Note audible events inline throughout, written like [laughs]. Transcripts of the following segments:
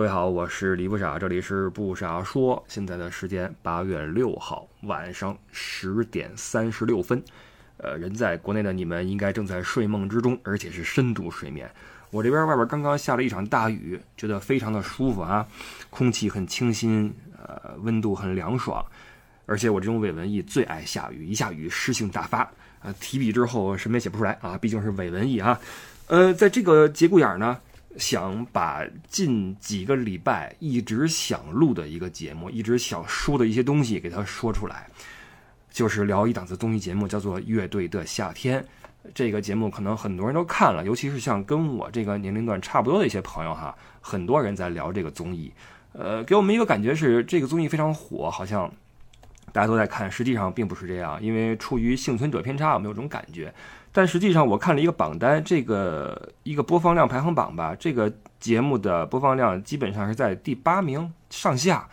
各位好，我是李不傻，这里是不傻说。现在的时间八月六号晚上十点三十六分，呃，人在国内的你们应该正在睡梦之中，而且是深度睡眠。我这边外边刚刚下了一场大雨，觉得非常的舒服啊，空气很清新，呃，温度很凉爽，而且我这种伪文艺最爱下雨，一下雨诗性大发，啊，提笔之后什么也写不出来啊，毕竟是伪文艺啊。呃，在这个节骨眼儿呢。想把近几个礼拜一直想录的一个节目，一直想说的一些东西给他说出来，就是聊一档子综艺节目，叫做《乐队的夏天》。这个节目可能很多人都看了，尤其是像跟我这个年龄段差不多的一些朋友哈，很多人在聊这个综艺。呃，给我们一个感觉是这个综艺非常火，好像大家都在看，实际上并不是这样，因为出于幸存者偏差，我们有种感觉。但实际上，我看了一个榜单，这个一个播放量排行榜吧，这个节目的播放量基本上是在第八名上下，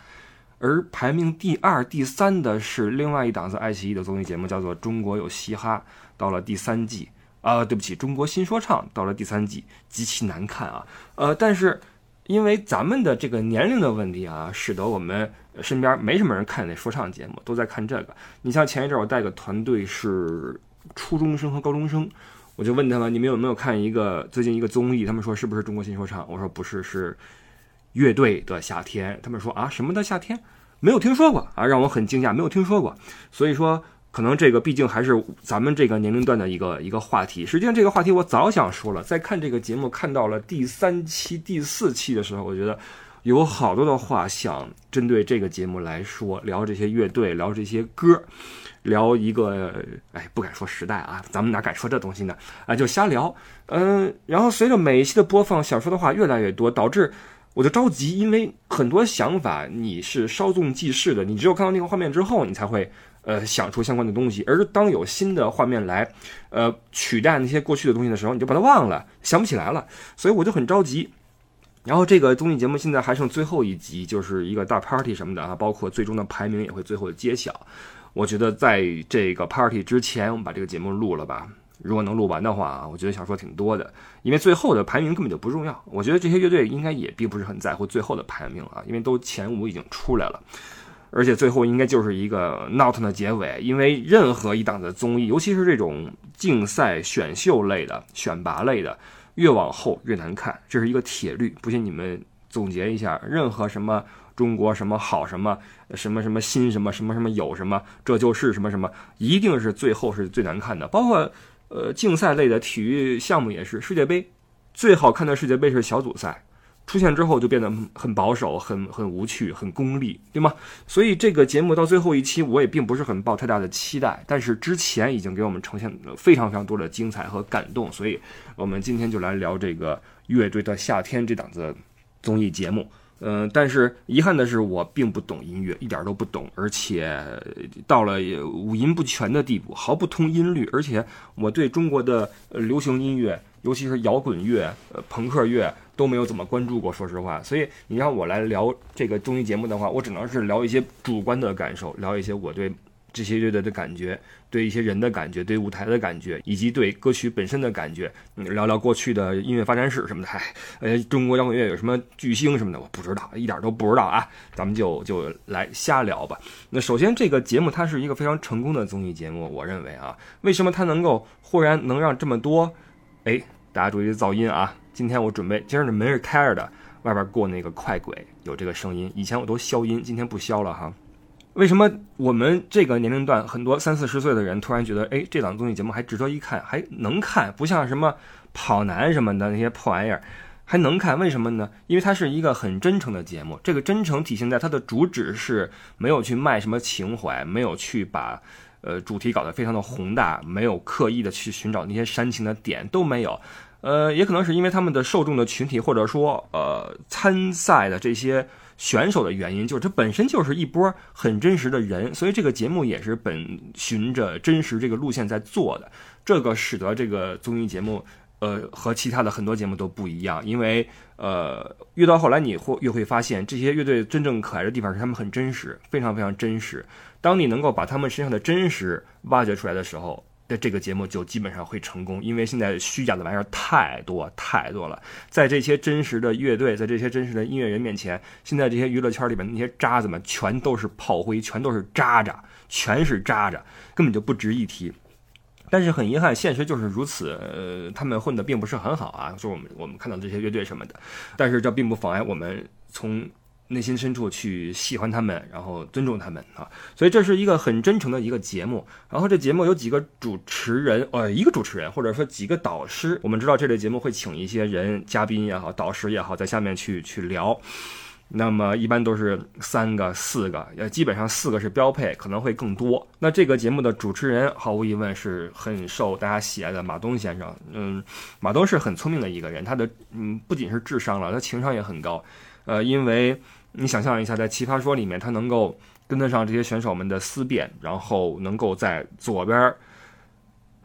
而排名第二、第三的是另外一档子爱奇艺的综艺节目，叫做《中国有嘻哈》，到了第三季啊，对不起，《中国新说唱》到了第三季，极其难看啊。呃，但是因为咱们的这个年龄的问题啊，使得我们身边没什么人看那说唱节目，都在看这个。你像前一阵我带个团队是。初中生和高中生，我就问他们：你们有没有看一个最近一个综艺？他们说是不是中国新说唱？我说不是，是乐队的夏天。他们说啊，什么的夏天？没有听说过啊，让我很惊讶，没有听说过。所以说，可能这个毕竟还是咱们这个年龄段的一个一个话题。实际上，这个话题我早想说了，在看这个节目看到了第三期、第四期的时候，我觉得有好多的话想针对这个节目来说，聊这些乐队，聊这些歌。聊一个，哎，不敢说时代啊，咱们哪敢说这东西呢？啊，就瞎聊。嗯，然后随着每一期的播放，想说的话越来越多，导致我就着急，因为很多想法你是稍纵即逝的，你只有看到那个画面之后，你才会呃想出相关的东西。而当有新的画面来，呃，取代那些过去的东西的时候，你就把它忘了，想不起来了。所以我就很着急。然后这个综艺节目现在还剩最后一集，就是一个大 party 什么的啊，包括最终的排名也会最后揭晓。我觉得在这个 party 之前，我们把这个节目录了吧。如果能录完的话啊，我觉得想说挺多的。因为最后的排名根本就不重要。我觉得这些乐队应该也并不是很在乎最后的排名啊，因为都前五已经出来了。而且最后应该就是一个 not 的结尾。因为任何一档的综艺，尤其是这种竞赛选秀类的、选拔类的，越往后越难看，这是一个铁律。不信你们总结一下，任何什么。中国什么好什么什么什么新什么什么什么有什么这就是什么什么一定是最后是最难看的，包括呃竞赛类的体育项目也是世界杯，最好看的世界杯是小组赛，出现之后就变得很保守、很很无趣、很功利，对吗？所以这个节目到最后一期我也并不是很抱太大的期待，但是之前已经给我们呈现了非常非常多的精彩和感动，所以我们今天就来聊这个乐队的夏天这档子综艺节目。嗯，但是遗憾的是，我并不懂音乐，一点都不懂，而且到了五音不全的地步，毫不通音律。而且我对中国的流行音乐，尤其是摇滚乐、呃朋克乐都没有怎么关注过，说实话。所以你让我来聊这个综艺节目的话，我只能是聊一些主观的感受，聊一些我对。这些乐队的感觉，对一些人的感觉，对舞台的感觉，以及对歌曲本身的感觉，聊聊过去的音乐发展史什么的。[laughs] 哎，呃，中国摇滚乐有什么巨星什么的，我不知道，一点都不知道啊。咱们就就来瞎聊吧。那首先，这个节目它是一个非常成功的综艺节目，我认为啊，为什么它能够忽然能让这么多？哎，大家注意噪音啊！今天我准备，今儿的门是开着的，外边过那个快轨有这个声音，以前我都消音，今天不消了哈。为什么我们这个年龄段很多三四十岁的人突然觉得，哎，这档综艺节目还值得一看，还能看，不像什么跑男什么的那些破玩意儿，还能看？为什么呢？因为它是一个很真诚的节目，这个真诚体现在它的主旨是没有去卖什么情怀，没有去把呃主题搞得非常的宏大，没有刻意的去寻找那些煽情的点都没有。呃，也可能是因为他们的受众的群体，或者说呃参赛的这些。选手的原因就是他本身就是一波很真实的人，所以这个节目也是本循着真实这个路线在做的。这个使得这个综艺节目，呃，和其他的很多节目都不一样。因为，呃，越到后来你会越会发现，这些乐队真正可爱的地方是他们很真实，非常非常真实。当你能够把他们身上的真实挖掘出来的时候，那这个节目就基本上会成功，因为现在虚假的玩意儿太多太多了，在这些真实的乐队，在这些真实的音乐人面前，现在这些娱乐圈里面那些渣子们全都是炮灰，全都是渣渣，全是渣渣，根本就不值一提。但是很遗憾，现实就是如此。呃，他们混的并不是很好啊，就我们我们看到这些乐队什么的，但是这并不妨碍我们从。内心深处去喜欢他们，然后尊重他们啊，所以这是一个很真诚的一个节目。然后这节目有几个主持人，呃，一个主持人或者说几个导师。我们知道这类节目会请一些人，嘉宾也好，导师也好，在下面去去聊。那么一般都是三个、四个，呃，基本上四个是标配，可能会更多。那这个节目的主持人毫无疑问是很受大家喜爱的马东先生。嗯，马东是很聪明的一个人，他的嗯不仅是智商了，他情商也很高。呃，因为你想象一下，在《奇葩说》里面，他能够跟得上这些选手们的思辨，然后能够在左边，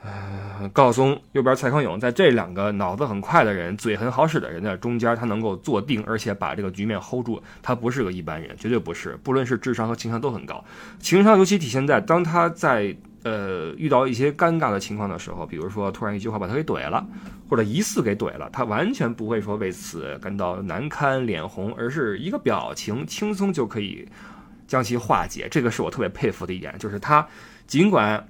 呃，高松，右边蔡康永，在这两个脑子很快的人、嘴很好使的人的中间，他能够坐定，而且把这个局面 hold 住。他不是个一般人，绝对不是，不论是智商和情商都很高。情商尤其体现在当他在。呃，遇到一些尴尬的情况的时候，比如说突然一句话把他给怼了，或者疑似给怼了，他完全不会说为此感到难堪、脸红，而是一个表情轻松就可以将其化解。这个是我特别佩服的一点，就是他尽管。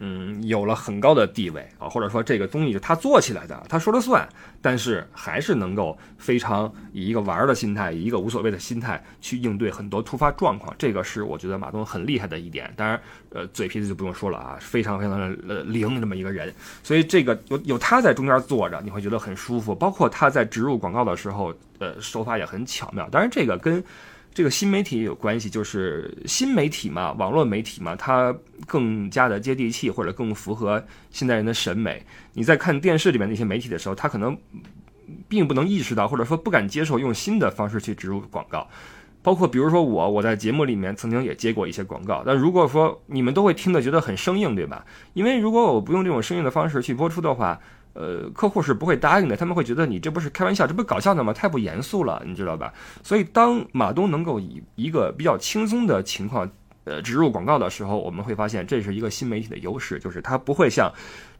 嗯，有了很高的地位啊，或者说这个综艺是他做起来的，他说了算，但是还是能够非常以一个玩儿的心态，以一个无所谓的心态去应对很多突发状况，这个是我觉得马东很厉害的一点。当然，呃，嘴皮子就不用说了啊，非常非常的呃灵这么一个人，所以这个有有他在中间坐着，你会觉得很舒服。包括他在植入广告的时候，呃，手法也很巧妙。当然，这个跟。这个新媒体也有关系，就是新媒体嘛，网络媒体嘛，它更加的接地气，或者更符合现代人的审美。你在看电视里面那些媒体的时候，他可能并不能意识到，或者说不敢接受用新的方式去植入广告。包括比如说我，我在节目里面曾经也接过一些广告，但如果说你们都会听的觉得很生硬，对吧？因为如果我不用这种生硬的方式去播出的话。呃，客户是不会答应的，他们会觉得你这不是开玩笑，这不搞笑的吗？太不严肃了，你知道吧？所以当马东能够以一个比较轻松的情况，呃，植入广告的时候，我们会发现这是一个新媒体的优势，就是它不会像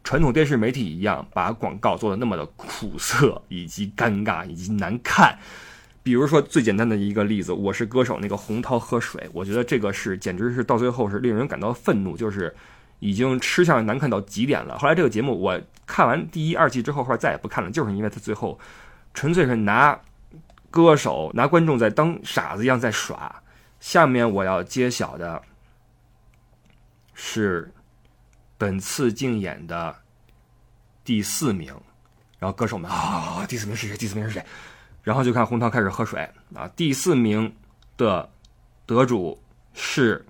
传统电视媒体一样把广告做的那么的苦涩以及尴尬以及难看。比如说最简单的一个例子，我是歌手那个洪涛喝水，我觉得这个是简直是到最后是令人感到愤怒，就是。已经吃相难看到极点了。后来这个节目我看完第一、二季之后，后来再也不看了，就是因为他最后纯粹是拿歌手、拿观众在当傻子一样在耍。下面我要揭晓的是本次竞演的第四名，然后歌手们啊，第四名是谁？第四名是谁？然后就看红桃开始喝水啊。第四名的得主是。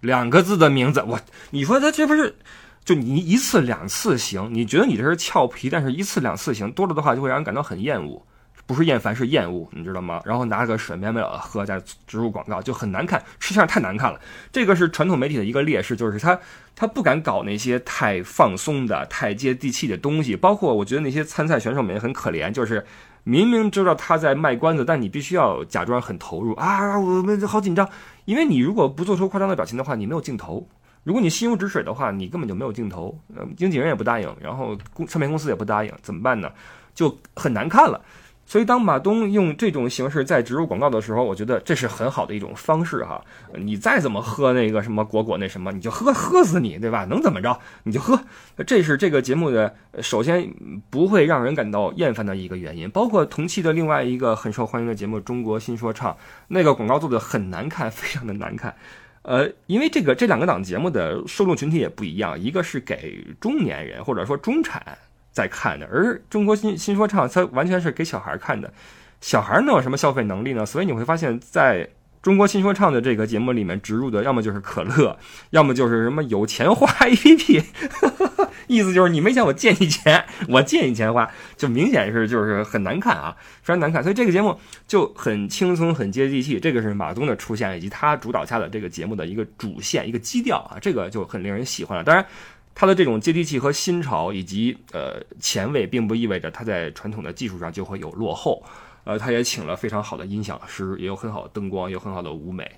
两个字的名字，我你说他这不是就你一次两次行？你觉得你这是俏皮，但是一次两次行多了的话，就会让人感到很厌恶，不是厌烦是厌恶，你知道吗？然后拿个水没了喝，再植入广告就很难看，吃相太难看了。这个是传统媒体的一个劣势，就是他他不敢搞那些太放松的、太接地气的东西。包括我觉得那些参赛选手们也很可怜，就是明明知道他在卖关子，但你必须要假装很投入啊，我们好紧张。因为你如果不做出夸张的表情的话，你没有镜头；如果你心如止水的话，你根本就没有镜头。嗯，经纪人也不答应，然后公唱片公司也不答应，怎么办呢？就很难看了。所以当马东用这种形式在植入广告的时候，我觉得这是很好的一种方式哈。你再怎么喝那个什么果果那什么，你就喝喝死你，对吧？能怎么着？你就喝。这是这个节目的首先不会让人感到厌烦的一个原因。包括同期的另外一个很受欢迎的节目《中国新说唱》。那个广告做的很难看，非常的难看，呃，因为这个这两个档节目的受众群体也不一样，一个是给中年人或者说中产在看的，而中国新新说唱它完全是给小孩看的，小孩能有什么消费能力呢？所以你会发现在中国新说唱的这个节目里面植入的，要么就是可乐，[laughs] 要么就是什么有钱花 APP。[laughs] 意思就是你没钱，我借你钱，我借你钱花，就明显是就是很难看啊，非常难看。所以这个节目就很轻松，很接地气。这个是马东的出现以及他主导下的这个节目的一个主线、一个基调啊，这个就很令人喜欢了。当然，他的这种接地气和新潮以及呃前卫，并不意味着他在传统的技术上就会有落后。呃，他也请了非常好的音响师，也有很好的灯光，有很好的舞美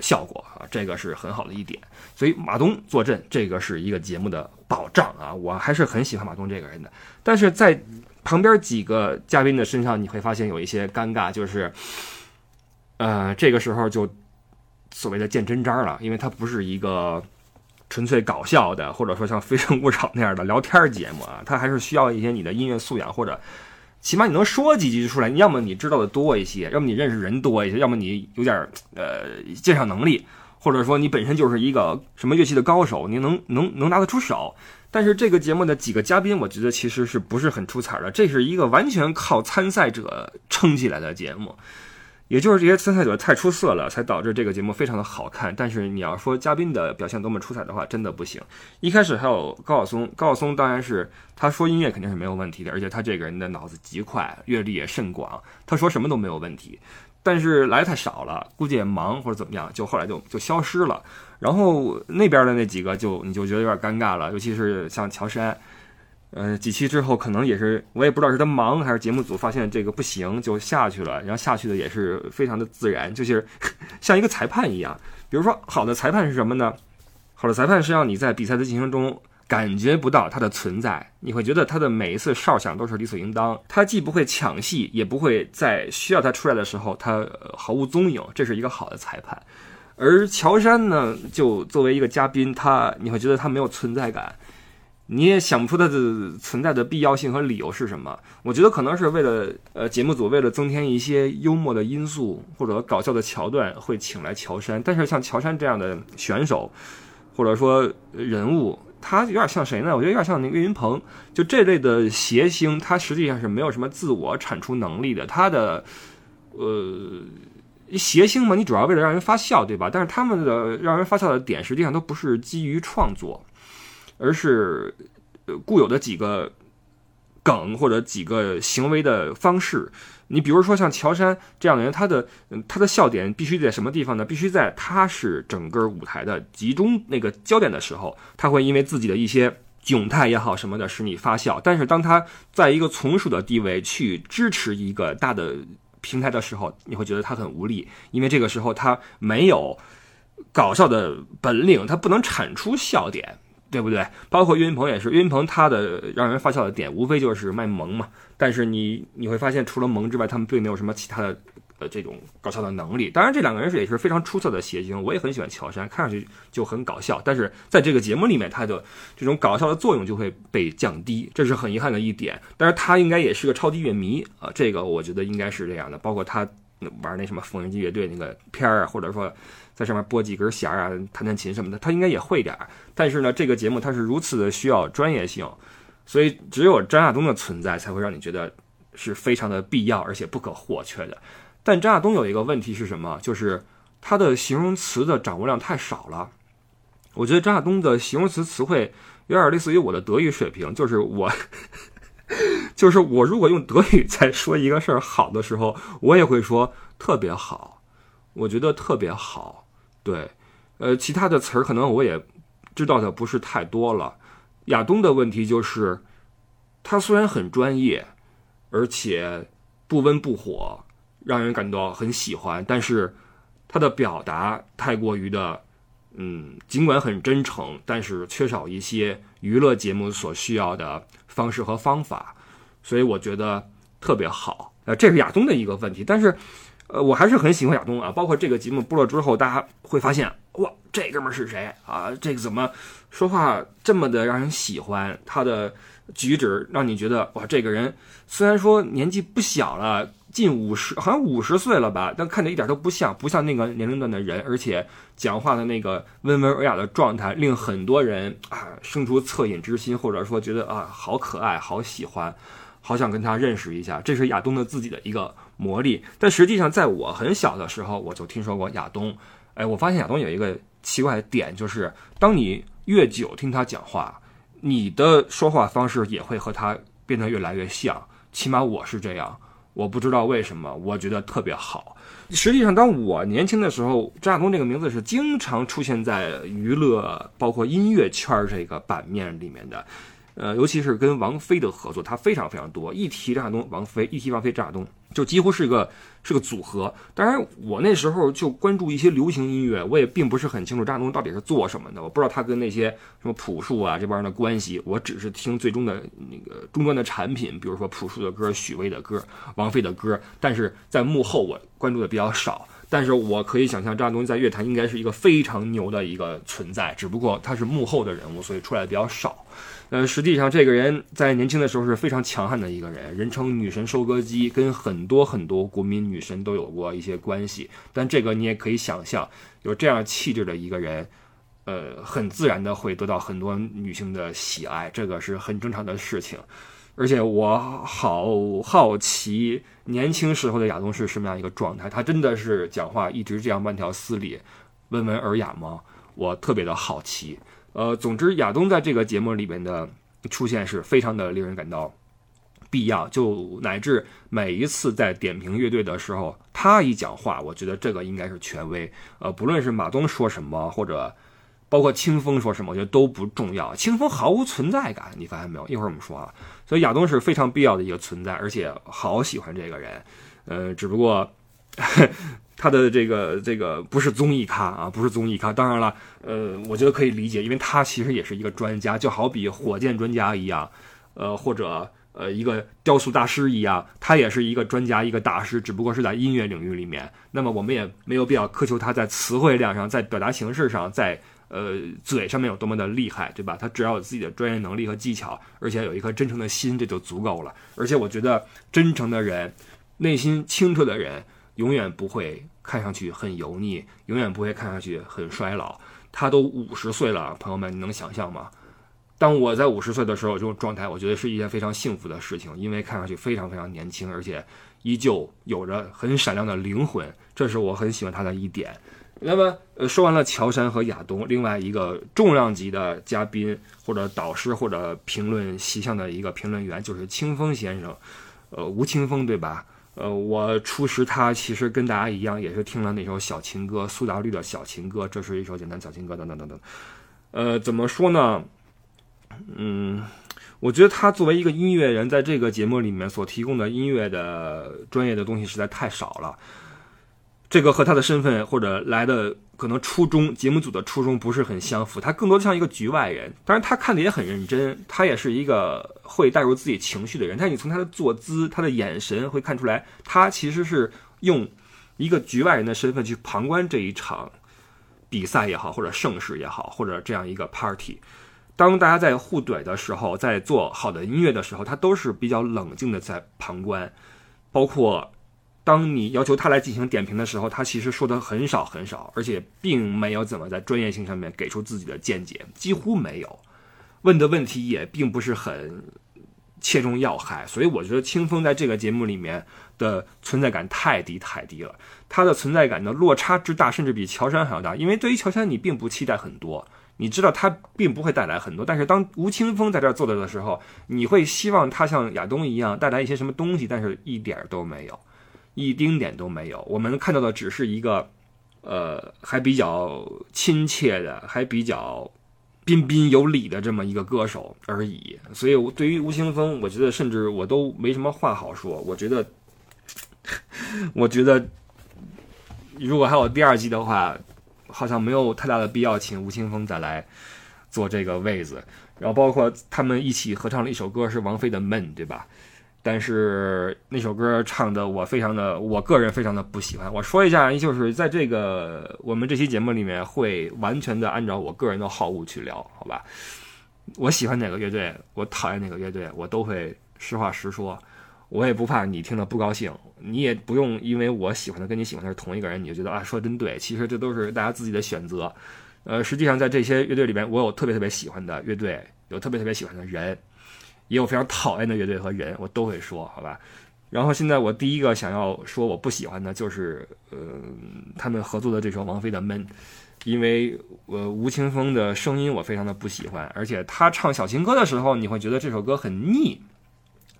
效果啊，这个是很好的一点。所以马东坐镇，这个是一个节目的保障啊，我还是很喜欢马东这个人的。但是在旁边几个嘉宾的身上，你会发现有一些尴尬，就是，呃，这个时候就所谓的见真章了，因为他不是一个纯粹搞笑的，或者说像《非诚勿扰》那样的聊天节目啊，它还是需要一些你的音乐素养或者。起码你能说几句出来，要么你知道的多一些，要么你认识人多一些，要么你有点呃鉴赏能力，或者说你本身就是一个什么乐器的高手，你能能能拿得出手。但是这个节目的几个嘉宾，我觉得其实是不是很出彩的，这是一个完全靠参赛者撑起来的节目。也就是这些参赛者太出色了，才导致这个节目非常的好看。但是你要说嘉宾的表现多么出彩的话，真的不行。一开始还有高晓松，高晓松当然是他说音乐肯定是没有问题的，而且他这个人的脑子极快，阅历也甚广，他说什么都没有问题。但是来太少了，估计也忙或者怎么样，就后来就就消失了。然后那边的那几个就你就觉得有点尴尬了，尤其是像乔杉。呃，几期之后可能也是，我也不知道是他忙还是节目组发现这个不行就下去了，然后下去的也是非常的自然，就是 [laughs] 像一个裁判一样。比如说，好的裁判是什么呢？好的裁判是让你在比赛的进行中感觉不到他的存在，你会觉得他的每一次哨响都是理所应当，他既不会抢戏，也不会在需要他出来的时候他毫无踪影，这是一个好的裁判。而乔杉呢，就作为一个嘉宾，他你会觉得他没有存在感。你也想不出它的存在的必要性和理由是什么？我觉得可能是为了，呃，节目组为了增添一些幽默的因素或者搞笑的桥段，会请来乔杉。但是像乔杉这样的选手，或者说人物，他有点像谁呢？我觉得有点像那个岳云鹏，就这类的谐星，他实际上是没有什么自我产出能力的。他的，呃，谐星嘛，你主要为了让人发笑，对吧？但是他们的让人发笑的点，实际上都不是基于创作。而是，呃，固有的几个梗或者几个行为的方式。你比如说像乔杉这样的人，他的他的笑点必须在什么地方呢？必须在他是整个舞台的集中那个焦点的时候，他会因为自己的一些窘态也好什么的使你发笑。但是当他在一个从属的地位去支持一个大的平台的时候，你会觉得他很无力，因为这个时候他没有搞笑的本领，他不能产出笑点。对不对？包括岳云鹏也是，岳云鹏他的让人发笑的点，无非就是卖萌嘛。但是你你会发现，除了萌之外，他们并没有什么其他的呃这种搞笑的能力。当然，这两个人是也是非常出色的谐星，我也很喜欢乔杉，看上去就很搞笑。但是在这个节目里面，他的这种搞笑的作用就会被降低，这是很遗憾的一点。但是他应该也是个超级乐迷啊，这个我觉得应该是这样的。包括他玩那什么缝纫机乐队那个片儿啊，或者说。在上面拨几根弦啊，弹弹琴什么的，他应该也会点。但是呢，这个节目它是如此的需要专业性，所以只有张亚东的存在才会让你觉得是非常的必要而且不可或缺的。但张亚东有一个问题是什么？就是他的形容词的掌握量太少了。我觉得张亚东的形容词词汇有点类似于我的德语水平，就是我，[laughs] 就是我如果用德语在说一个事儿好的时候，我也会说特别好，我觉得特别好。对，呃，其他的词儿可能我也知道的不是太多了。亚东的问题就是，他虽然很专业，而且不温不火，让人感到很喜欢，但是他的表达太过于的，嗯，尽管很真诚，但是缺少一些娱乐节目所需要的方式和方法，所以我觉得特别好。呃，这是亚东的一个问题，但是。呃，我还是很喜欢亚东啊，包括这个节目播了之后，大家会发现，哇，这哥们儿是谁啊？这个怎么说话这么的让人喜欢？他的举止让你觉得，哇，这个人虽然说年纪不小了，近五十，好像五十岁了吧，但看着一点都不像，不像那个年龄段的人，而且讲话的那个温文尔雅的状态，令很多人啊生出恻隐之心，或者说觉得啊好可爱，好喜欢，好想跟他认识一下。这是亚东的自己的一个。魔力，但实际上，在我很小的时候，我就听说过亚东。哎，我发现亚东有一个奇怪的点，就是当你越久听他讲话，你的说话方式也会和他变得越来越像。起码我是这样，我不知道为什么，我觉得特别好。实际上，当我年轻的时候，张亚东这个名字是经常出现在娱乐，包括音乐圈这个版面里面的。呃，尤其是跟王菲的合作，他非常非常多。一提张亚东，王菲；一提王菲，张亚东。就几乎是一个是个组合。当然，我那时候就关注一些流行音乐，我也并不是很清楚张亚东到底是做什么的，我不知道他跟那些什么朴树啊这帮人的关系。我只是听最终的那个终端的产品，比如说朴树的歌、许巍的歌、王菲的歌，但是在幕后我关注的比较少。但是我可以想象，张亚东在乐坛应该是一个非常牛的一个存在，只不过他是幕后的人物，所以出来的比较少。呃，实际上这个人在年轻的时候是非常强悍的一个人，人称“女神收割机”，跟很多很多国民女神都有过一些关系。但这个你也可以想象，有这样气质的一个人，呃，很自然的会得到很多女性的喜爱，这个是很正常的事情。而且我好好奇，年轻时候的亚东是什么样一个状态？他真的是讲话一直这样慢条斯理、温文尔雅吗？我特别的好奇。呃，总之，亚东在这个节目里面的出现是非常的令人感到必要。就乃至每一次在点评乐队的时候，他一讲话，我觉得这个应该是权威。呃，不论是马东说什么，或者包括清风说什么，我觉得都不重要。清风毫无存在感，你发现没有？一会儿我们说啊。所以亚东是非常必要的一个存在，而且好喜欢这个人，呃，只不过他的这个这个不是综艺咖啊，不是综艺咖。当然了，呃，我觉得可以理解，因为他其实也是一个专家，就好比火箭专家一样，呃，或者呃一个雕塑大师一样，他也是一个专家，一个大师，只不过是在音乐领域里面。那么我们也没有必要苛求他在词汇量上，在表达形式上，在。呃，嘴上面有多么的厉害，对吧？他只要有自己的专业能力和技巧，而且有一颗真诚的心，这就足够了。而且我觉得，真诚的人，内心清澈的人，永远不会看上去很油腻，永远不会看上去很衰老。他都五十岁了，朋友们，你能想象吗？当我在五十岁的时候，这种状态，我觉得是一件非常幸福的事情，因为看上去非常非常年轻，而且依旧有着很闪亮的灵魂，这是我很喜欢他的一点。那么，呃，说完了乔杉和亚东，另外一个重量级的嘉宾或者导师或者评论席上的一个评论员就是清风先生，呃，吴青峰对吧？呃，我初识他其实跟大家一样，也是听了那首小情歌，苏打绿的小情歌，这是一首简单小情歌，等等等等。呃，怎么说呢？嗯，我觉得他作为一个音乐人，在这个节目里面所提供的音乐的专业的东西实在太少了。这个和他的身份或者来的可能初衷，节目组的初衷不是很相符。他更多像一个局外人，当然他看的也很认真，他也是一个会带入自己情绪的人。但是你从他的坐姿、他的眼神会看出来，他其实是用一个局外人的身份去旁观这一场比赛也好，或者盛世也好，或者这样一个 party。当大家在互怼的时候，在做好的音乐的时候，他都是比较冷静的在旁观，包括。当你要求他来进行点评的时候，他其实说的很少很少，而且并没有怎么在专业性上面给出自己的见解，几乎没有，问的问题也并不是很切中要害，所以我觉得清风在这个节目里面的存在感太低太低了，他的存在感的落差之大，甚至比乔杉还要大，因为对于乔杉你并不期待很多，你知道他并不会带来很多，但是当吴青峰在这儿坐着的时候，你会希望他像亚东一样带来一些什么东西，但是一点都没有。一丁点都没有，我们看到的只是一个，呃，还比较亲切的，还比较彬彬有礼的这么一个歌手而已。所以，对于吴青峰，我觉得甚至我都没什么话好说。我觉得，[laughs] 我觉得，如果还有第二季的话，好像没有太大的必要请吴青峰再来做这个位子。然后，包括他们一起合唱了一首歌，是王菲的《闷》，对吧？但是那首歌唱的我非常的，我个人非常的不喜欢。我说一下，就是在这个我们这期节目里面会完全的按照我个人的好恶去聊，好吧？我喜欢哪个乐队，我讨厌哪个乐队，我都会实话实说。我也不怕你听了不高兴，你也不用因为我喜欢的跟你喜欢的是同一个人，你就觉得啊说真对。其实这都是大家自己的选择。呃，实际上在这些乐队里面，我有特别特别喜欢的乐队，有特别特别喜欢的人。也有非常讨厌的乐队和人，我都会说，好吧。然后现在我第一个想要说我不喜欢的就是，呃，他们合作的这首王菲的《闷》，因为呃吴青峰的声音我非常的不喜欢，而且他唱小情歌的时候，你会觉得这首歌很腻，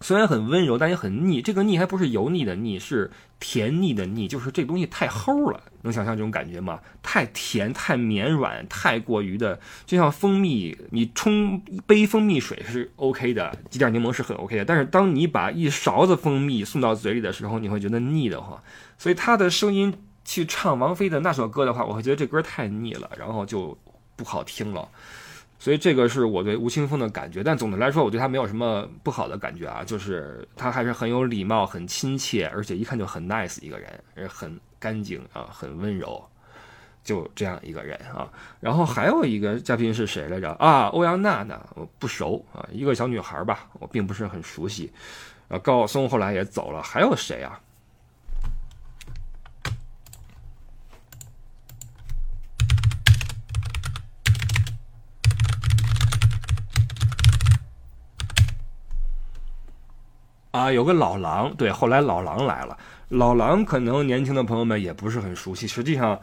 虽然很温柔，但也很腻。这个腻还不是油腻的腻，是甜腻的腻，就是这东西太齁了。能想象这种感觉吗？太甜、太绵软、太过于的，就像蜂蜜，你冲一杯蜂蜜水是 OK 的，挤点柠檬是很 OK 的。但是当你把一勺子蜂蜜送到嘴里的时候，你会觉得腻得慌。所以他的声音去唱王菲的那首歌的话，我会觉得这歌太腻了，然后就不好听了。所以这个是我对吴青峰的感觉，但总的来说，我对他没有什么不好的感觉啊，就是他还是很有礼貌、很亲切，而且一看就很 nice 一个人，很干净啊，很温柔，就这样一个人啊。然后还有一个嘉宾是谁来着啊？欧阳娜娜，我不熟啊，一个小女孩吧，我并不是很熟悉。呃，高晓松后来也走了，还有谁啊？啊，有个老狼，对，后来老狼来了。老狼可能年轻的朋友们也不是很熟悉，实际上，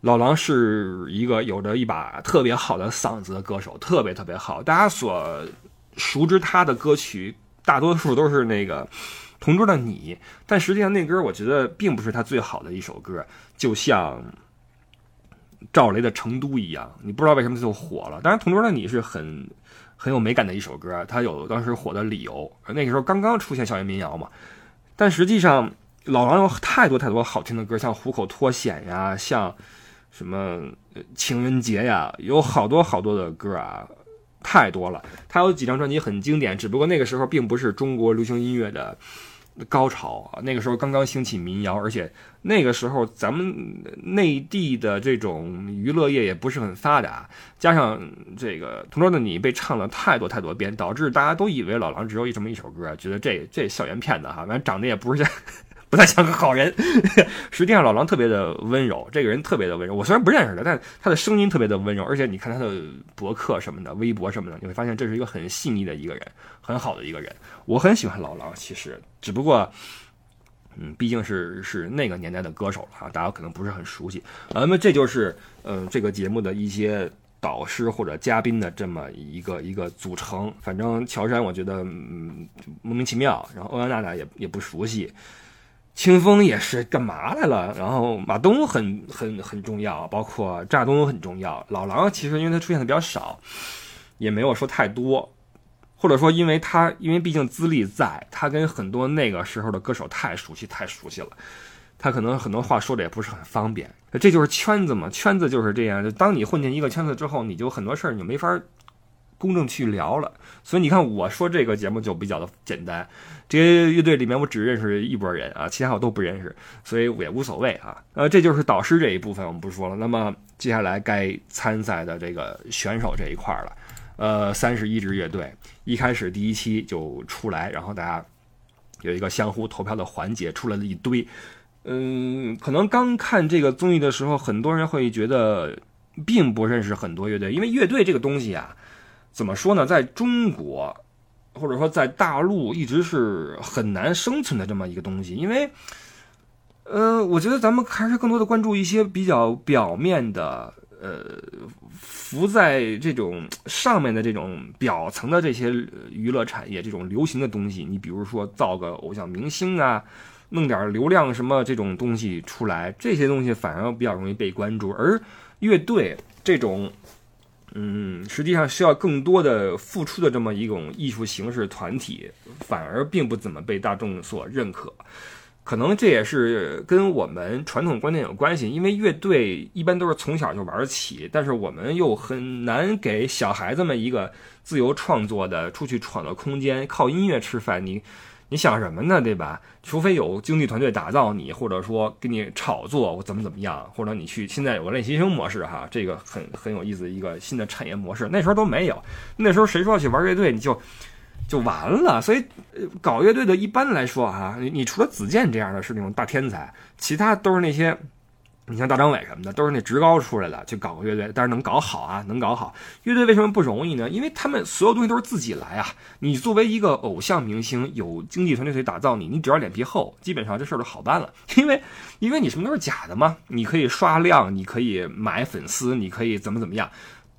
老狼是一个有着一把特别好的嗓子的歌手，特别特别好。大家所熟知他的歌曲，大多数都是那个《同桌的你》，但实际上那歌我觉得并不是他最好的一首歌，就像赵雷的《成都》一样，你不知道为什么就火了。当然，《同桌的你》是很。很有美感的一首歌，它有当时火的理由。那个时候刚刚出现校园民谣嘛，但实际上老狼有太多太多好听的歌，像《虎口脱险》呀，像什么情人节呀，有好多好多的歌啊，太多了。他有几张专辑很经典，只不过那个时候并不是中国流行音乐的。高潮啊！那个时候刚刚兴起民谣，而且那个时候咱们内地的这种娱乐业也不是很发达，加上这个《同桌的你》被唱了太多太多遍，导致大家都以为老狼只有一这么一首歌，觉得这这校园骗子哈，反正长得也不是。不太像个好人，实际上老狼特别的温柔，这个人特别的温柔。我虽然不认识他，但他的声音特别的温柔，而且你看他的博客什么的、微博什么的，你会发现这是一个很细腻的一个人，很好的一个人。我很喜欢老狼，其实只不过，嗯，毕竟是是那个年代的歌手了啊，大家可能不是很熟悉。那么这就是嗯这个节目的一些导师或者嘉宾的这么一个一个组成。反正乔杉我觉得嗯莫名其妙，然后欧阳娜娜也也不熟悉。清风也是干嘛来了？然后马东很很很重要，包括炸东很重要。老狼其实因为他出现的比较少，也没有说太多，或者说因为他因为毕竟资历在，他跟很多那个时候的歌手太熟悉太熟悉了，他可能很多话说的也不是很方便。这就是圈子嘛，圈子就是这样。就当你混进一个圈子之后，你就很多事儿你就没法。公正去聊了，所以你看我说这个节目就比较的简单。这些乐队里面我只认识一拨人啊，其他我都不认识，所以我也无所谓啊。呃，这就是导师这一部分我们不说了。那么接下来该参赛的这个选手这一块了。呃，三十一支乐队一开始第一期就出来，然后大家有一个相互投票的环节，出来了一堆。嗯，可能刚看这个综艺的时候，很多人会觉得并不认识很多乐队，因为乐队这个东西啊。怎么说呢？在中国，或者说在大陆，一直是很难生存的这么一个东西。因为，呃，我觉得咱们还是更多的关注一些比较表面的，呃，浮在这种上面的这种表层的这些娱乐产业，这种流行的东西。你比如说造个偶像明星啊，弄点流量什么这种东西出来，这些东西反而比较容易被关注。而乐队这种。嗯，实际上需要更多的付出的这么一种艺术形式团体，反而并不怎么被大众所认可。可能这也是跟我们传统观念有关系，因为乐队一般都是从小就玩起，但是我们又很难给小孩子们一个自由创作的、出去闯的空间，靠音乐吃饭。你。你想什么呢？对吧？除非有经济团队打造你，或者说给你炒作，我怎么怎么样，或者你去现在有个练习生模式，哈，这个很很有意思一个新的产业模式。那时候都没有，那时候谁说要去玩乐队，你就就完了。所以搞乐队的一般来说，哈，你除了子健这样的是那种大天才，其他都是那些。你像大张伟什么的，都是那职高出来的，去搞个乐队，但是能搞好啊，能搞好。乐队为什么不容易呢？因为他们所有东西都是自己来啊。你作为一个偶像明星，有经纪团队可以打造你，你只要脸皮厚，基本上这事儿就好办了。因为，因为你什么都是假的嘛，你可以刷量，你可以买粉丝，你可以怎么怎么样。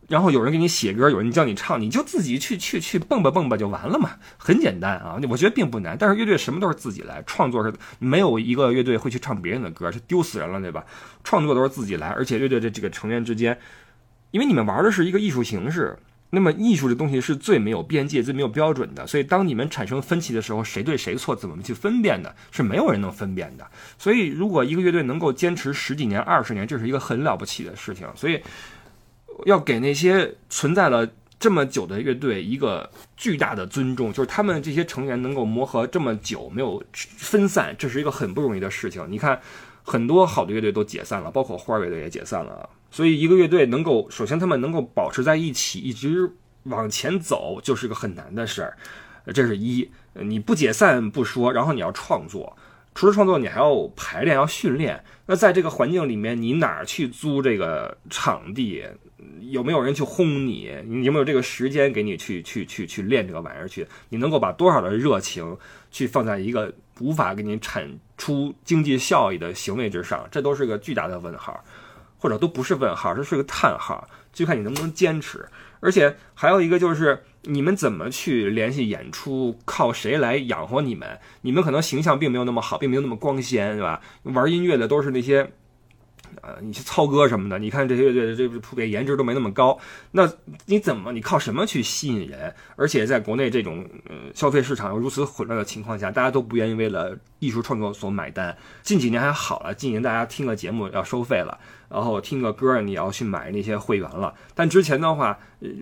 然后有人给你写歌，有人教你唱，你就自己去去去蹦吧蹦吧就完了嘛，很简单啊，我觉得并不难。但是乐队什么都是自己来，创作是没有一个乐队会去唱别人的歌，就丢死人了，对吧？创作都是自己来，而且乐队的这个成员之间，因为你们玩的是一个艺术形式，那么艺术这东西是最没有边界、最没有标准的，所以当你们产生分歧的时候，谁对谁错，怎么去分辨的，是没有人能分辨的。所以如果一个乐队能够坚持十几年、二十年，这是一个很了不起的事情。所以。要给那些存在了这么久的乐队一个巨大的尊重，就是他们这些成员能够磨合这么久没有分散，这是一个很不容易的事情。你看，很多好的乐队都解散了，包括花儿乐队也解散了。所以，一个乐队能够首先他们能够保持在一起，一直往前走，就是个很难的事儿。这是一，你不解散不说，然后你要创作。除了创作，你还要排练，要训练。那在这个环境里面，你哪儿去租这个场地？有没有人去轰你？你有没有这个时间给你去去去去练这个玩意儿去？你能够把多少的热情去放在一个无法给你产出经济效益的行为之上？这都是个巨大的问号，或者都不是问号，这是个叹号。就看你能不能坚持。而且还有一个就是。你们怎么去联系演出？靠谁来养活你们？你们可能形象并没有那么好，并没有那么光鲜，对吧？玩音乐的都是那些，呃，你去操歌什么的。你看这些乐队的这普遍颜值都没那么高，那你怎么？你靠什么去吸引人？而且在国内这种呃消费市场又如此混乱的情况下，大家都不愿意为了艺术创作所买单。近几年还好了，近年大家听个节目要收费了。然后听个歌，你要去买那些会员了。但之前的话，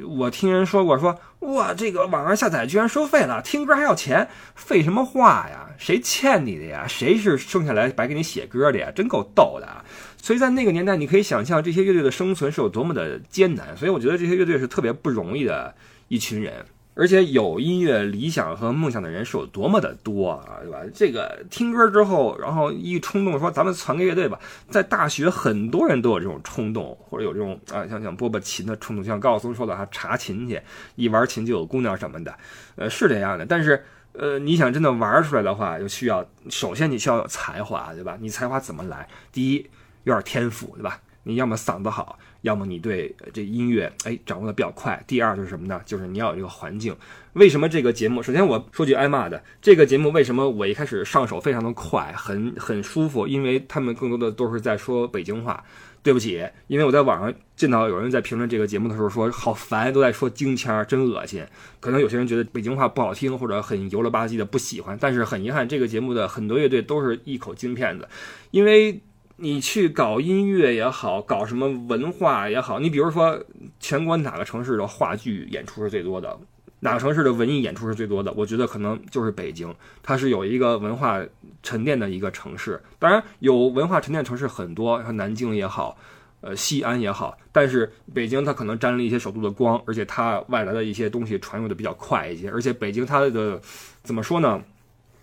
我听人说过，说哇，这个网上下载居然收费了，听歌还要钱，废什么话呀？谁欠你的呀？谁是生下来白给你写歌的呀？真够逗的啊！所以在那个年代，你可以想象这些乐队的生存是有多么的艰难。所以我觉得这些乐队是特别不容易的一群人。而且有音乐理想和梦想的人是有多么的多啊，对吧？这个听歌之后，然后一冲动说咱们攒个乐队吧。在大学，很多人都有这种冲动，或者有这种啊，像像拨拨琴的冲动，像高晓松说的哈，查琴去，一玩琴就有姑娘什么的，呃，是这样的。但是，呃，你想真的玩出来的话，就需要首先你需要有才华，对吧？你才华怎么来？第一，有点天赋，对吧？你要么嗓子好。要么你对这音乐哎掌握的比较快，第二就是什么呢？就是你要有这个环境。为什么这个节目？首先我说句挨骂的，这个节目为什么我一开始上手非常的快，很很舒服？因为他们更多的都是在说北京话。对不起，因为我在网上见到有人在评论这个节目的时候说好烦，都在说京腔，真恶心。可能有些人觉得北京话不好听，或者很油了吧唧的不喜欢。但是很遗憾，这个节目的很多乐队都是一口京片子，因为。你去搞音乐也好，搞什么文化也好，你比如说全国哪个城市的话剧演出是最多的，哪个城市的文艺演出是最多的？我觉得可能就是北京，它是有一个文化沉淀的一个城市。当然有文化沉淀城市很多，像南京也好，呃西安也好，但是北京它可能沾了一些首都的光，而且它外来的一些东西传入的比较快一些，而且北京它的怎么说呢？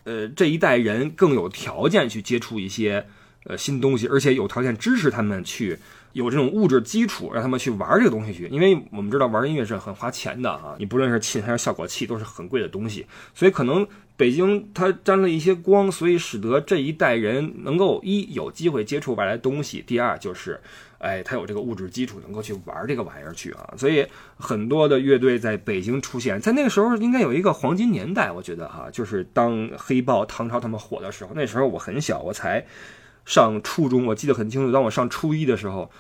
呃，这一代人更有条件去接触一些。呃，新东西，而且有条件支持他们去有这种物质基础，让他们去玩这个东西去。因为我们知道玩音乐是很花钱的啊，你不论是琴还是效果器，都是很贵的东西。所以可能北京它沾了一些光，所以使得这一代人能够一有机会接触外来东西，第二就是，哎，他有这个物质基础，能够去玩这个玩意儿去啊。所以很多的乐队在北京出现，在那个时候应该有一个黄金年代，我觉得哈，就是当黑豹、唐朝他们火的时候，那时候我很小，我才。上初中，我记得很清楚。当我上初一的时候，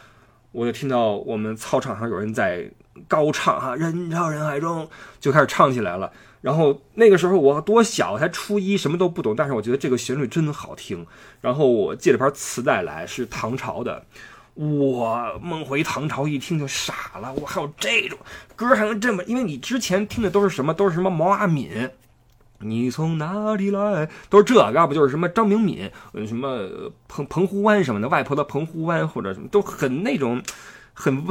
我就听到我们操场上有人在高唱哈，人潮人海中就开始唱起来了。然后那个时候我多小，才初一，什么都不懂。但是我觉得这个旋律真好听。然后我借了盘磁带来，是唐朝的。我梦回唐朝，一听就傻了。我还有这种歌还能这么？因为你之前听的都是什么？都是什么毛阿敏。你从哪里来？都是这，要不就是什么张明敏，什么澎澎湖湾什么的，外婆的澎湖湾或者什么，都很那种，很。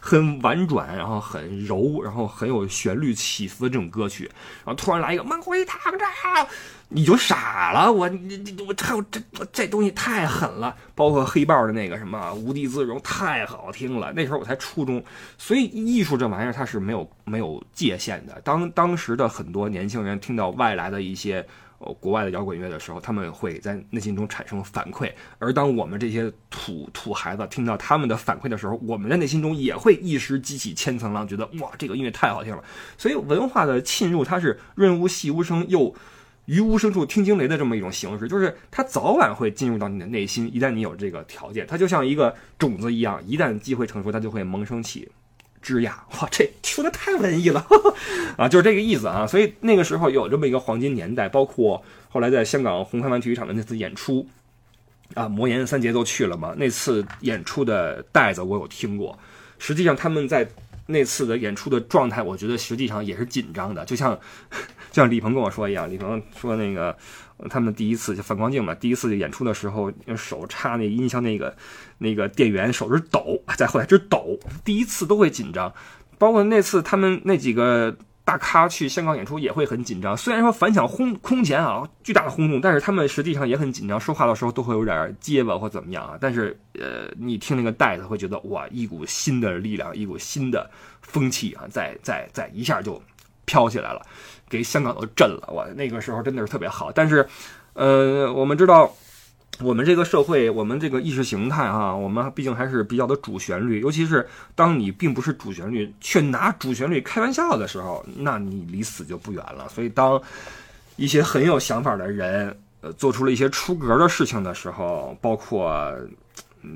很婉转，然后很柔，然后很有旋律起伏的这种歌曲，然后突然来一个梦回唐朝，你就傻了。我你你我操，这这东西太狠了。包括黑豹的那个什么无地自容，太好听了。那时候我才初中，所以艺术这玩意儿它是没有没有界限的。当当时的很多年轻人听到外来的一些国外的摇滚乐的时候，他们会在内心中产生反馈。而当我们这些土土孩子听到他们的反馈的时候，我们在内心中也会一时激起千层浪，觉得哇，这个音乐太好听了。所以文化的侵入，它是润物细无声又。于无声处听惊雷的这么一种形式，就是它早晚会进入到你的内心。一旦你有这个条件，它就像一个种子一样，一旦机会成熟，它就会萌生起枝桠。哇，这说的太文艺了啊，就是这个意思啊。所以那个时候有这么一个黄金年代，包括后来在香港红磡湾体育场的那次演出啊，魔岩三杰都去了嘛。那次演出的袋子我有听过，实际上他们在那次的演出的状态，我觉得实际上也是紧张的，就像 [laughs] 就。像李鹏跟我说一样，李鹏说那个他们第一次就反光镜嘛，第一次就演出的时候，用手插那音箱那个那个电源，手是抖，再后来直抖，第一次都会紧张。包括那次他们那几个大咖去香港演出也会很紧张。虽然说反响轰空前啊，巨大的轰动，但是他们实际上也很紧张，说话的时候都会有点结巴或怎么样啊。但是呃，你听那个袋子会觉得哇，一股新的力量，一股新的风气啊，在在在一下就飘起来了。给香港都震了，我那个时候真的是特别好。但是，呃，我们知道，我们这个社会，我们这个意识形态啊，我们毕竟还是比较的主旋律。尤其是当你并不是主旋律，却拿主旋律开玩笑的时候，那你离死就不远了。所以，当一些很有想法的人，呃，做出了一些出格的事情的时候，包括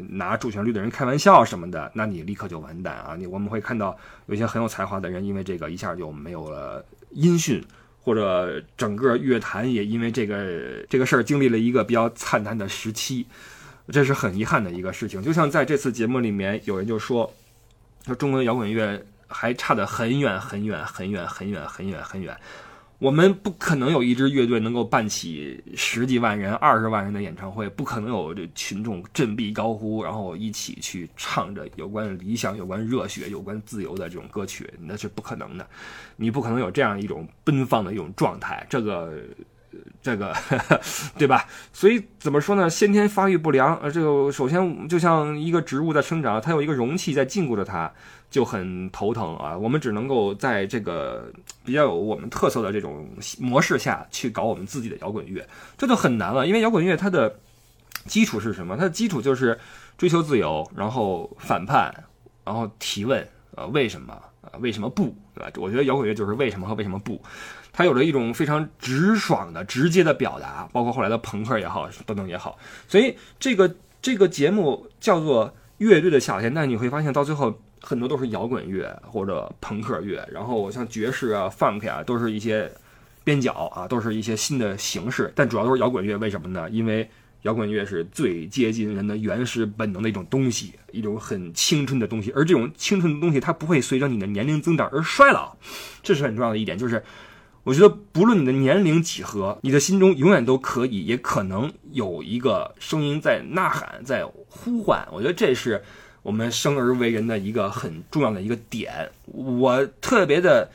拿主旋律的人开玩笑什么的，那你立刻就完蛋啊！你我们会看到有些很有才华的人，因为这个一下就没有了。音讯或者整个乐坛也因为这个这个事儿经历了一个比较惨淡的时期，这是很遗憾的一个事情。就像在这次节目里面，有人就说，说中国的摇滚乐还差得很远很远很远很远很远很远。我们不可能有一支乐队能够办起十几万人、二十万人的演唱会，不可能有这群众振臂高呼，然后一起去唱着有关理想、有关热血、有关自由的这种歌曲，那是不可能的。你不可能有这样一种奔放的一种状态，这个。这个，对吧？所以怎么说呢？先天发育不良，呃，这个首先就像一个植物在生长，它有一个容器在禁锢着它，就很头疼啊。我们只能够在这个比较有我们特色的这种模式下去搞我们自己的摇滚乐，这就很难了。因为摇滚乐它的基础是什么？它的基础就是追求自由，然后反叛，然后提问，呃，为什么？啊，为什么不？对吧？我觉得摇滚乐就是为什么和为什么不。它有着一种非常直爽的、直接的表达，包括后来的朋克也好，等等也好。所以这个这个节目叫做《乐队的夏天》，但你会发现到最后很多都是摇滚乐或者朋克乐，然后像爵士啊、funk 啊，都是一些边角啊，都是一些新的形式，但主要都是摇滚乐。为什么呢？因为摇滚乐是最接近人的原始本能的一种东西，一种很青春的东西，而这种青春的东西它不会随着你的年龄增长而衰老，这是很重要的一点，就是。我觉得不论你的年龄几何，你的心中永远都可以，也可能有一个声音在呐喊，在呼唤。我觉得这是我们生而为人的一个很重要的一个点。我特别的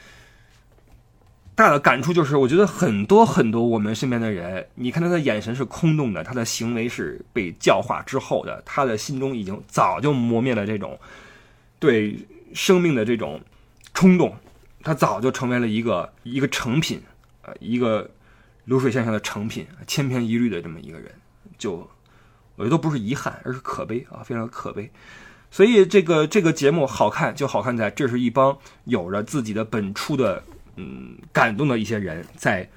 大的感触就是，我觉得很多很多我们身边的人，你看他的眼神是空洞的，他的行为是被教化之后的，他的心中已经早就磨灭了这种对生命的这种冲动。他早就成为了一个一个成品，呃，一个流水线上的成品，千篇一律的这么一个人，就我觉得都不是遗憾，而是可悲啊，非常可悲。所以这个这个节目好看，就好看在这是一帮有着自己的本初的嗯感动的一些人，在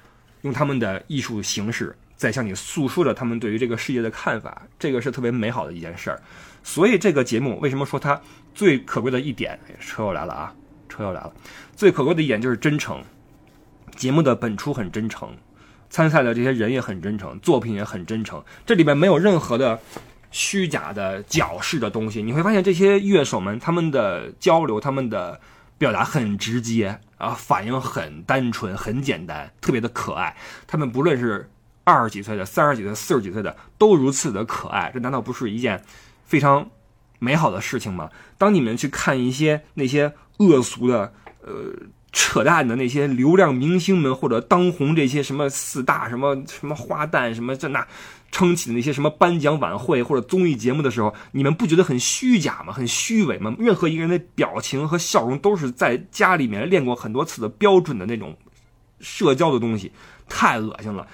用他们的艺术形式，在向你诉说着他们对于这个世界的看法，这个是特别美好的一件事儿。所以这个节目为什么说它最可贵的一点？车又来了啊！车又来了，最可贵的一点就是真诚。节目的本初很真诚，参赛的这些人也很真诚，作品也很真诚。这里面没有任何的虚假的、矫饰的东西。你会发现这些乐手们他们的交流、他们的表达很直接啊，反应很单纯、很简单，特别的可爱。他们不论是二十几岁的、三十几岁、四十几岁的，都如此的可爱。这难道不是一件非常美好的事情吗？当你们去看一些那些。恶俗的，呃，扯淡的那些流量明星们，或者当红这些什么四大什么什么花旦什么这那，撑起的那些什么颁奖晚会或者综艺节目的时候，你们不觉得很虚假吗？很虚伪吗？任何一个人的表情和笑容都是在家里面练过很多次的标准的那种社交的东西，太恶心了。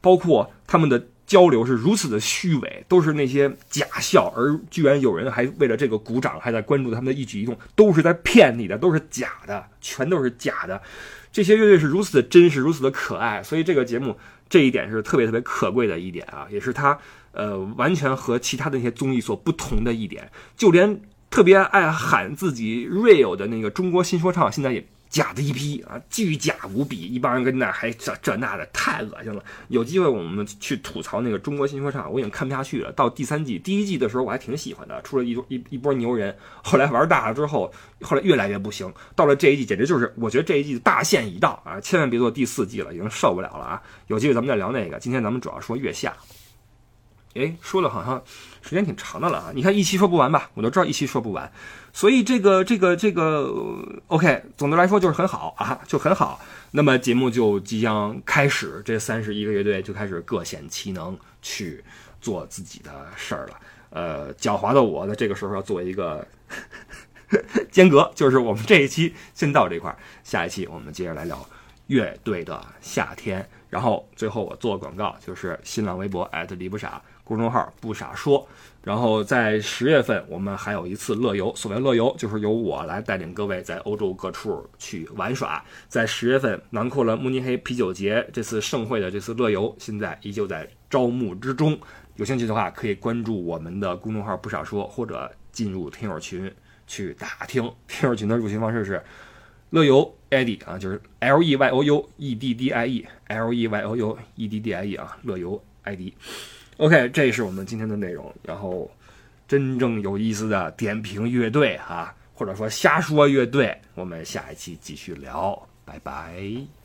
包括他们的交流是如此的虚伪，都是那些假笑，而居然有人还为了这个鼓掌，还在关注他们的一举一动，都是在骗你的，都是假的，全都是假的。这些乐队是如此的真实，如此的可爱，所以这个节目这一点是特别特别可贵的一点啊，也是它呃完全和其他的那些综艺所不同的一点，就连。特别爱喊自己 real 的那个中国新说唱，现在也假的一批啊，巨假无比，一帮人跟那还这这那的，太恶心了。有机会我们去吐槽那个中国新说唱，我已经看不下去了。到第三季，第一季的时候我还挺喜欢的，出了一一一波牛人，后来玩大了之后，后来越来越不行。到了这一季，简直就是我觉得这一季大限已到啊，千万别做第四季了，已经受不了了啊。有机会咱们再聊那个，今天咱们主要说月下。哎，说的好像时间挺长的了啊！你看一期说不完吧？我都知道一期说不完，所以这个这个这个，OK，总的来说就是很好啊，就很好。那么节目就即将开始，这三十一个乐队就开始各显其能去做自己的事儿了。呃，狡猾的我呢，这个时候要做一个 [laughs] 间隔，就是我们这一期先到这块儿，下一期我们接着来聊乐队的夏天。然后最后我做广告，就是新浪微博李不傻。公众号不傻说，然后在十月份我们还有一次乐游。所谓乐游，就是由我来带领各位在欧洲各处去玩耍。在十月份囊括了慕尼黑啤酒节这次盛会的这次乐游，现在依旧在招募之中。有兴趣的话，可以关注我们的公众号不傻说，或者进入听友群去打听。听友群的入群方式是乐游 ID 啊，就是 L E Y O U E D D I E，L E Y O U E D D I E 啊，乐游 ID。OK，这是我们今天的内容。然后，真正有意思的点评乐队啊，或者说瞎说乐队，我们下一期继续聊。拜拜。